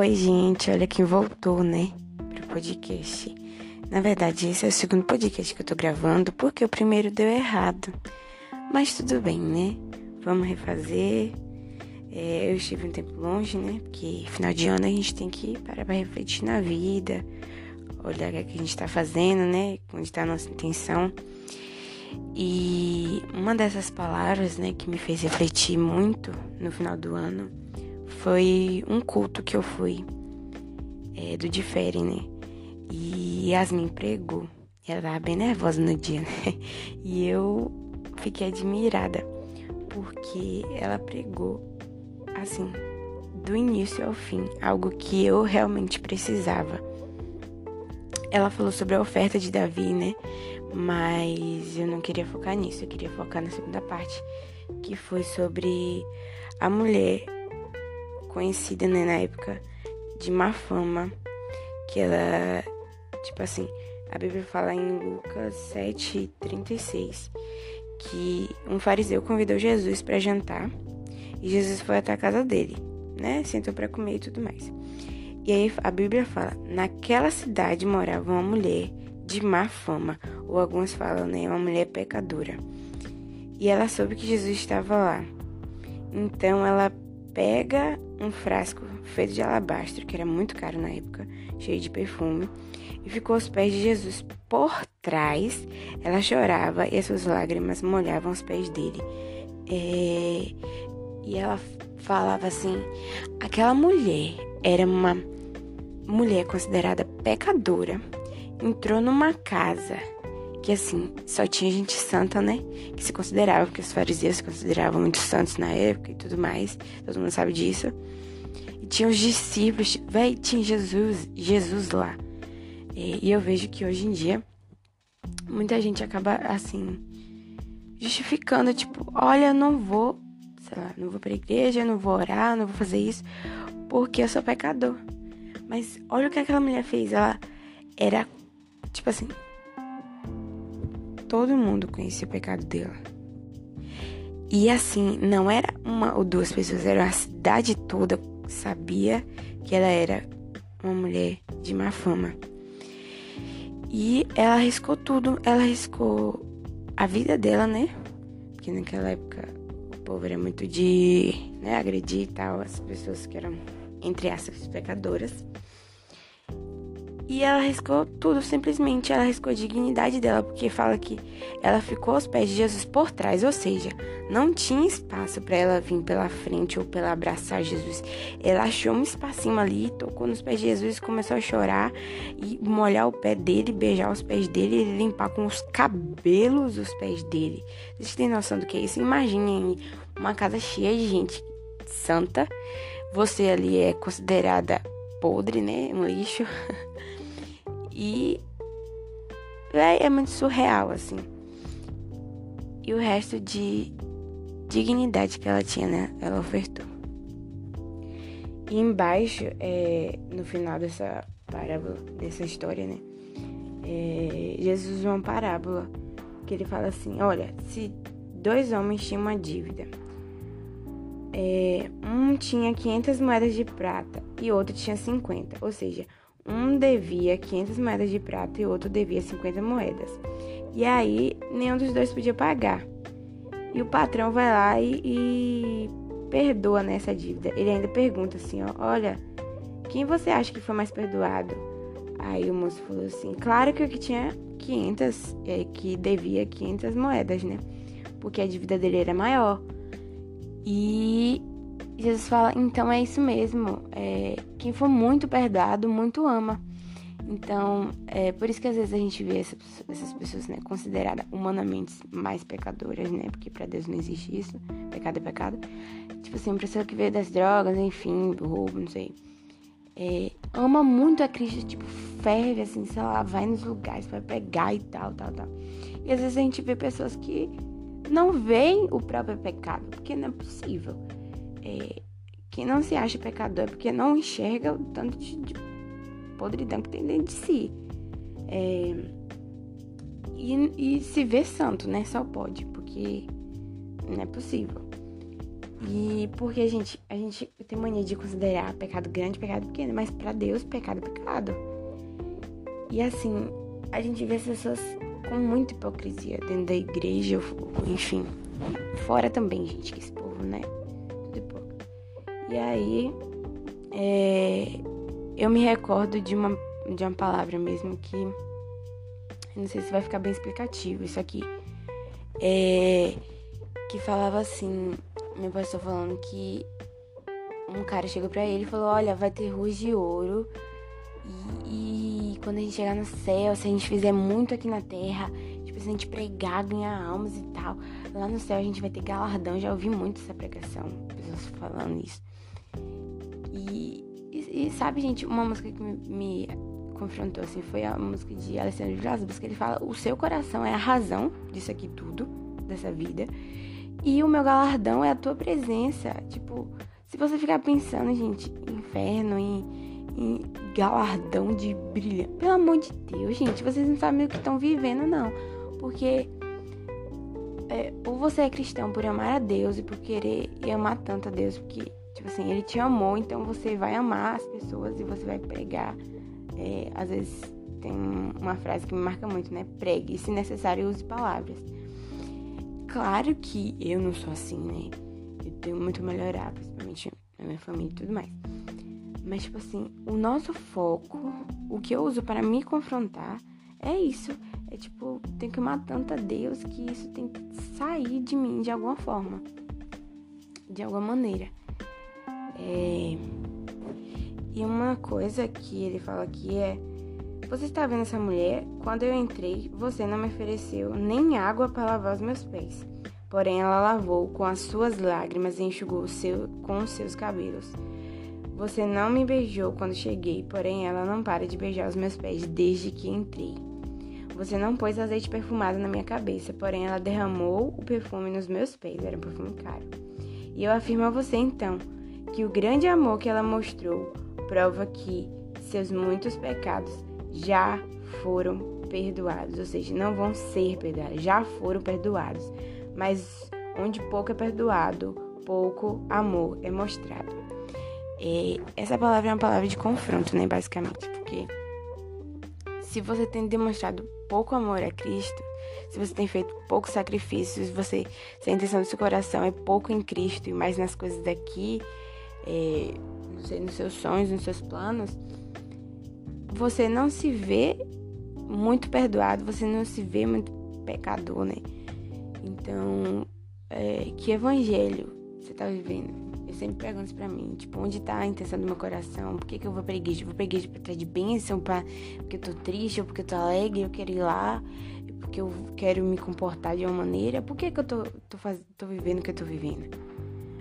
Oi, gente, olha quem voltou, né, pro podcast. Na verdade, esse é o segundo podcast que eu tô gravando porque o primeiro deu errado. Mas tudo bem, né? Vamos refazer. É, eu estive um tempo longe, né? Porque final de ano a gente tem que parar pra refletir na vida, olhar o que a gente tá fazendo, né? Onde tá a nossa intenção. E uma dessas palavras, né, que me fez refletir muito no final do ano foi um culto que eu fui é, do Difere, né? E Yasmin pregou. Ela tava bem nervosa no dia, né? E eu fiquei admirada porque ela pregou assim, do início ao fim, algo que eu realmente precisava. Ela falou sobre a oferta de Davi, né? Mas eu não queria focar nisso, eu queria focar na segunda parte, que foi sobre a mulher conhecida né, na época de má fama, que ela, tipo assim, a Bíblia fala em Lucas 7:36 que um fariseu convidou Jesus para jantar e Jesus foi até a casa dele, né? Sentou para comer e tudo mais. E aí a Bíblia fala: naquela cidade morava uma mulher de má fama, ou alguns falam, né, uma mulher pecadora. E ela soube que Jesus estava lá. Então ela pega um frasco feito de alabastro, que era muito caro na época, cheio de perfume, e ficou aos pés de Jesus. Por trás, ela chorava e as suas lágrimas molhavam os pés dele. É... E ela falava assim: aquela mulher era uma mulher considerada pecadora, entrou numa casa que assim, só tinha gente santa, né? Que se considerava, porque os fariseus se consideravam muito santos na época e tudo mais. Todo mundo sabe disso. E tinha os discípulos, véi, tinha Jesus, Jesus lá. E, e eu vejo que hoje em dia muita gente acaba assim justificando, tipo, olha, eu não vou, sei lá, não vou pra igreja, não vou orar, não vou fazer isso, porque eu sou pecador. Mas olha o que aquela mulher fez, ela era tipo assim, todo mundo conhecia o pecado dela. E assim, não era uma ou duas pessoas, era a cidade toda sabia que ela era uma mulher de má fama. E ela arriscou tudo, ela arriscou a vida dela, né? Porque naquela época o povo era muito de né, agredir e tal, as pessoas que eram, entre aspas, pecadoras. E ela arriscou tudo, simplesmente. Ela arriscou a dignidade dela, porque fala que ela ficou aos pés de Jesus por trás, ou seja, não tinha espaço para ela vir pela frente ou pela abraçar Jesus. Ela achou um espacinho ali, tocou nos pés de Jesus, começou a chorar e molhar o pé dele, beijar os pés dele e limpar com os cabelos os pés dele. Vocês têm noção do que é isso? Imaginem uma casa cheia de gente santa. Você ali é considerada podre, né? Um lixo. E é, é muito surreal, assim. E o resto de dignidade que ela tinha, né? Ela ofertou. E embaixo, é, no final dessa parábola, dessa história, né? É, Jesus usa uma parábola que ele fala assim: Olha, se dois homens tinham uma dívida, é, um tinha 500 moedas de prata e outro tinha 50, ou seja, um devia 500 moedas de prata e outro devia 50 moedas. E aí, nenhum dos dois podia pagar. E o patrão vai lá e, e perdoa nessa dívida. Ele ainda pergunta assim, ó, olha, quem você acha que foi mais perdoado? Aí o moço falou assim, claro que o que tinha 500, é, que devia 500 moedas, né? Porque a dívida dele era maior. E Jesus fala, então é isso mesmo. É, quem for muito perdoado, muito ama. Então, é por isso que às vezes a gente vê essas, essas pessoas, né, consideradas humanamente mais pecadoras, né? Porque para Deus não existe isso. Pecado é pecado. Tipo assim, uma pessoa que veio das drogas, enfim, do roubo, não sei. É, ama muito a Cristo, tipo, ferve, assim, sei lá, vai nos lugares para pegar e tal, tal, tal. E às vezes a gente vê pessoas que não veem o próprio pecado, porque não é possível. É, quem não se acha pecador é porque não enxerga o tanto de, de podridão que tem dentro de si. É, e, e se vê santo, né? Só pode, porque não é possível. E porque a gente, a gente tem mania de considerar pecado grande, pecado pequeno, mas para Deus, pecado é pecado. E assim, a gente vê as pessoas com muita hipocrisia dentro da igreja, enfim. Fora também, gente, que esse povo, né? E aí, é, eu me recordo de uma, de uma palavra mesmo que. Não sei se vai ficar bem explicativo isso aqui. É, que falava assim: meu pastor falando que um cara chegou pra ele e falou: Olha, vai ter ruas de ouro. E, e, quando a gente chegar no céu, se a gente fizer muito aqui na terra, tipo, se a gente pregar, ganhar almas e tal, lá no céu a gente vai ter galardão. Já ouvi muito essa pregação, pessoas falando isso. E, e, e sabe, gente, uma música que me, me, confrontou assim foi a música de Alessandro Vilas que ele fala: O seu coração é a razão disso aqui tudo, dessa vida. E o meu galardão é a tua presença. Tipo, se você ficar pensando, gente, em inferno, em, em galardão de brilho, pelo amor de Deus, gente, vocês não sabem o que estão vivendo, não. Porque é, ou você é cristão por amar a Deus e por querer e amar tanto a Deus, porque, tipo assim, ele te amou, então você vai amar as pessoas e você vai pregar. É, às vezes tem uma frase que me marca muito, né? Pregue, se necessário, use palavras. Claro que eu não sou assim, né? Eu tenho muito a melhorar, principalmente na minha família e tudo mais. Mas, tipo assim, o nosso foco, o que eu uso para me confrontar, é isso. É tipo, tem que amar tanto a Deus que isso tem que sair de mim de alguma forma. De alguma maneira. É... E uma coisa que ele fala aqui é você está vendo essa mulher? Quando eu entrei, você não me ofereceu nem água para lavar os meus pés. Porém, ela lavou com as suas lágrimas e enxugou seu, com os seus cabelos. Você não me beijou quando cheguei, porém ela não para de beijar os meus pés desde que entrei. Você não pôs azeite perfumado na minha cabeça, porém ela derramou o perfume nos meus pés, era um perfume caro. E eu afirmo a você então que o grande amor que ela mostrou prova que seus muitos pecados já foram perdoados, ou seja, não vão ser perdoados, já foram perdoados. Mas onde pouco é perdoado, pouco amor é mostrado. E essa palavra é uma palavra de confronto, né, basicamente, porque se você tem demonstrado pouco amor a Cristo, se você tem feito poucos sacrifícios, você se a intenção do seu coração é pouco em Cristo e mais nas coisas daqui, é, não sei, nos seus sonhos, nos seus planos, você não se vê muito perdoado, você não se vê muito pecador, né? Então, é, que evangelho você tá vivendo? Eu sempre pergunto isso pra mim, tipo, onde tá a intenção do meu coração? Por que, que eu vou pra igreja? Eu vou pra igreja pra de bênção, pra, porque eu tô triste, ou porque eu tô alegre, eu quero ir lá, porque eu quero me comportar de uma maneira. Por que, que eu tô, tô, faz, tô vivendo o que eu tô vivendo?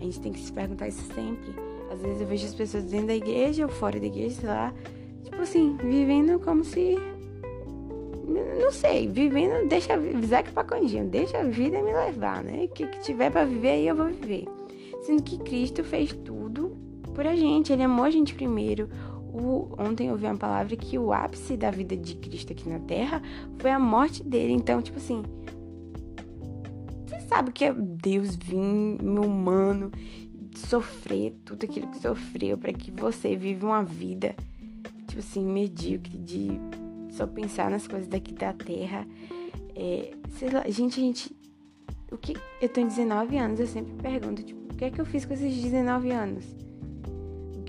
A gente tem que se perguntar isso sempre. Às vezes eu vejo as pessoas dentro da igreja ou fora da igreja, sei lá, Tipo assim, vivendo como se. Não sei, vivendo, deixa. Zeca Paconjinho, deixa a vida me levar, né? O que, que tiver para viver aí eu vou viver. Sendo que Cristo fez tudo por a gente, Ele amou a gente primeiro. O, ontem eu ouvi uma palavra que o ápice da vida de Cristo aqui na Terra foi a morte dele. Então, tipo assim, sabe que é Deus vir, meu humano, sofrer tudo aquilo que sofreu para que você viva uma vida tipo assim, medíocre de só pensar nas coisas daqui da terra. É, lá, gente, gente, o que eu tenho 19 anos, eu sempre pergunto, tipo, o que é que eu fiz com esses 19 anos?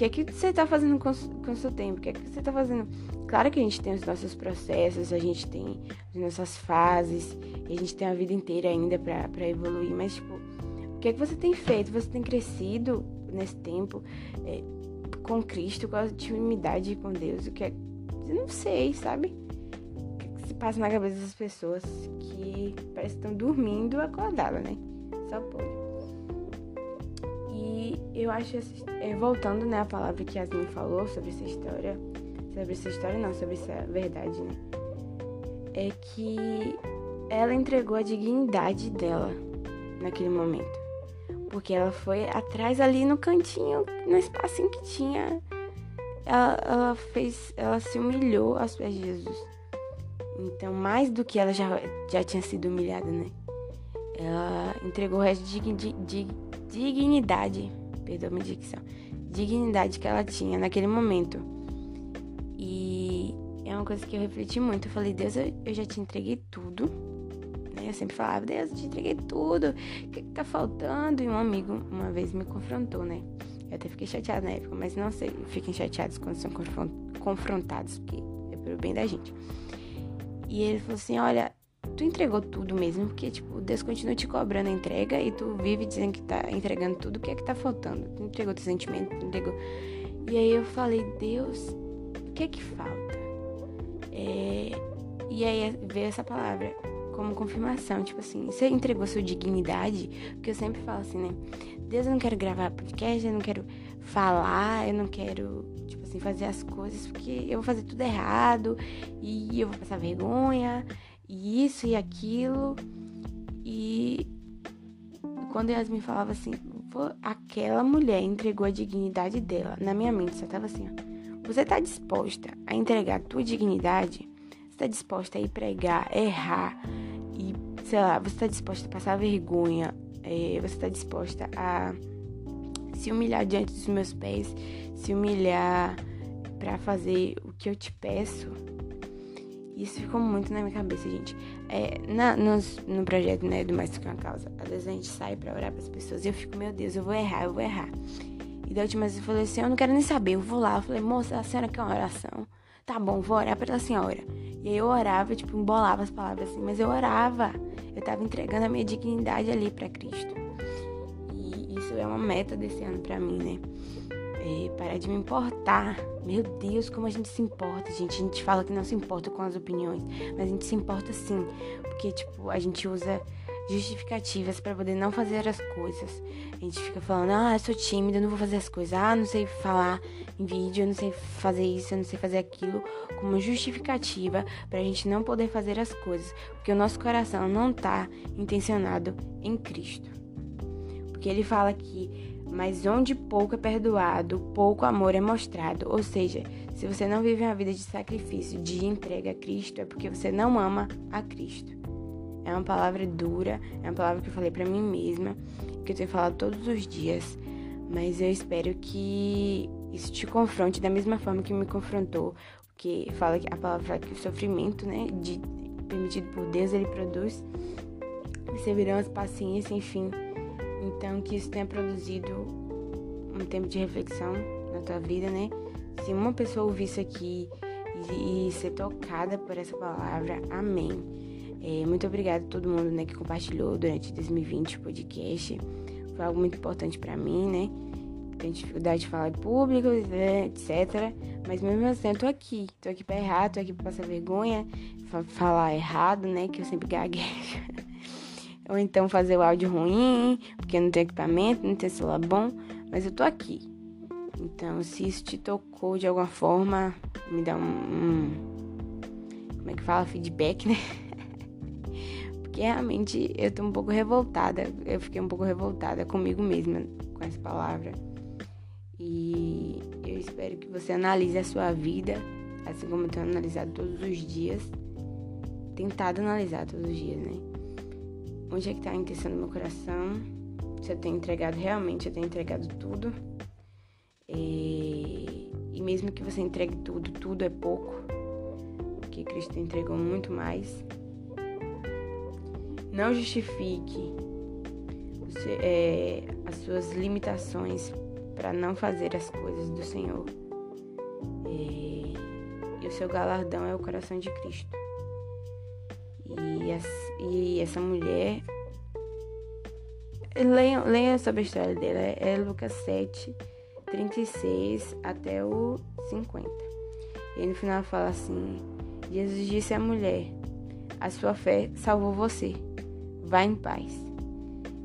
Que é que você tá fazendo com, com o seu tempo? O que é que você tá fazendo? Claro que a gente tem os nossos processos, a gente tem as nossas fases, a gente tem a vida inteira ainda para evoluir, mas, tipo, o que é que você tem feito? Você tem crescido nesse tempo? É, com Cristo, com a intimidade com Deus, o que é. Eu não sei, sabe? O que se passa na cabeça das pessoas que parece que estão dormindo acordadas, né? Só pode. Eu acho, é, voltando, né, a palavra que Yasmin falou sobre essa história, sobre essa história não, sobre essa verdade, né? É que ela entregou a dignidade dela naquele momento. Porque ela foi atrás ali no cantinho, no espacinho que tinha. Ela, ela fez. Ela se humilhou aos pés de Jesus. Então, mais do que ela já, já tinha sido humilhada, né? Ela entregou o resto de, de dignidade, perdoa minha dicção, dignidade que ela tinha naquele momento. E é uma coisa que eu refleti muito. Eu falei, Deus, eu, eu já te entreguei tudo. Né? Eu sempre falava, Deus, eu te entreguei tudo. O que, que tá faltando? E um amigo uma vez me confrontou, né? Eu até fiquei chateada na época, mas não sei, fiquem chateados quando são confrontados, porque é pelo bem da gente. E ele falou assim: Olha, tu entregou tudo mesmo, porque, tipo, Deus continua te cobrando a entrega e tu vive dizendo que tá entregando tudo, o que é que tá faltando? Tu entregou teu sentimento, tu entregou. E aí eu falei: Deus, o que é que falta? É... E aí veio essa palavra como confirmação, tipo assim, você entregou sua dignidade, porque eu sempre falo assim, né? Deus, eu não quero gravar podcast, eu não quero falar, eu não quero, tipo assim, fazer as coisas porque eu vou fazer tudo errado e eu vou passar vergonha, isso e aquilo. E quando Yasmin falava assim, aquela mulher entregou a dignidade dela, na minha mente só tava assim, ó. Você tá disposta a entregar a tua dignidade? Você tá disposta a ir pregar, errar e, sei lá, você tá disposta a passar vergonha é, você está disposta a se humilhar diante dos meus pés, se humilhar para fazer o que eu te peço. Isso ficou muito na minha cabeça, gente. É, na, no projeto né, do Mais que uma Causa, às vezes a gente sai pra orar pras pessoas e eu fico, meu Deus, eu vou errar, eu vou errar. E da última vez eu falei assim, eu não quero nem saber, eu vou lá. Eu falei, moça, a senhora quer uma oração? Tá bom, vou orar pela senhora. E aí eu orava, tipo, embolava as palavras assim, mas eu orava. Eu tava entregando a minha dignidade ali para Cristo isso é uma meta desse ano para mim, né? É parar de me importar. Meu Deus, como a gente se importa, gente. A gente fala que não se importa com as opiniões, mas a gente se importa sim. Porque, tipo, a gente usa justificativas para poder não fazer as coisas. A gente fica falando, ah, eu sou tímida, eu não vou fazer as coisas, ah, não sei falar em vídeo, eu não sei fazer isso, eu não sei fazer aquilo, como justificativa pra gente não poder fazer as coisas, porque o nosso coração não tá intencionado em Cristo. Porque ele fala que, mas onde pouco é perdoado, pouco amor é mostrado. Ou seja, se você não vive uma vida de sacrifício, de entrega a Cristo, é porque você não ama a Cristo. É uma palavra dura, é uma palavra que eu falei para mim mesma, que eu tenho falado todos os dias. Mas eu espero que isso te confronte da mesma forma que me confrontou. Porque fala que a palavra que o sofrimento, né, de, permitido por Deus, ele produz perseverança, paciência, enfim. Então, que isso tenha produzido um tempo de reflexão na tua vida, né? Se uma pessoa ouvir isso aqui e, e ser tocada por essa palavra, amém. É, muito obrigada a todo mundo né, que compartilhou durante 2020 o podcast. Foi algo muito importante para mim, né? Tenho dificuldade de falar em público, né, etc. Mas mesmo assim, eu tô aqui. Tô aqui pra errar, tô aqui pra passar vergonha, falar errado, né? Que eu sempre gaguejo. Ou então fazer o áudio ruim, porque não tem equipamento, não tem celular bom, mas eu tô aqui. Então, se isso te tocou de alguma forma, me dá um, um como é que fala? Feedback, né? porque realmente eu tô um pouco revoltada. Eu fiquei um pouco revoltada comigo mesma com essa palavra. E eu espero que você analise a sua vida, assim como eu tenho analisado todos os dias. Tentado analisar todos os dias, né? Onde é que está a intenção meu coração, se eu tenho entregado realmente, eu tenho entregado tudo. E, e mesmo que você entregue tudo, tudo é pouco, porque Cristo entregou muito mais. Não justifique você, é, as suas limitações para não fazer as coisas do Senhor. E, e o seu galardão é o coração de Cristo. E, e essa mulher. Leiam, sobre a história dela. É Lucas 7, 36 até o 50. E no final fala assim: Jesus disse à mulher: A sua fé salvou você. Vá em paz.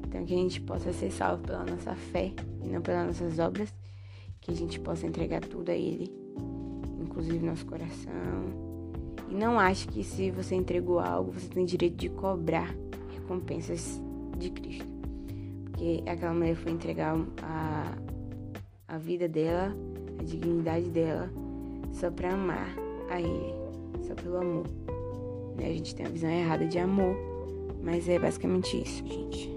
Então, que a gente possa ser salvo pela nossa fé e não pelas nossas obras. Que a gente possa entregar tudo a Ele, inclusive nosso coração, e não ache que se você entregou algo, você tem direito de cobrar recompensas de Cristo. Porque aquela mulher foi entregar a, a vida dela, a dignidade dela, só para amar a Ele, só pelo amor. Né? A gente tem uma visão errada de amor, mas é basicamente isso, gente.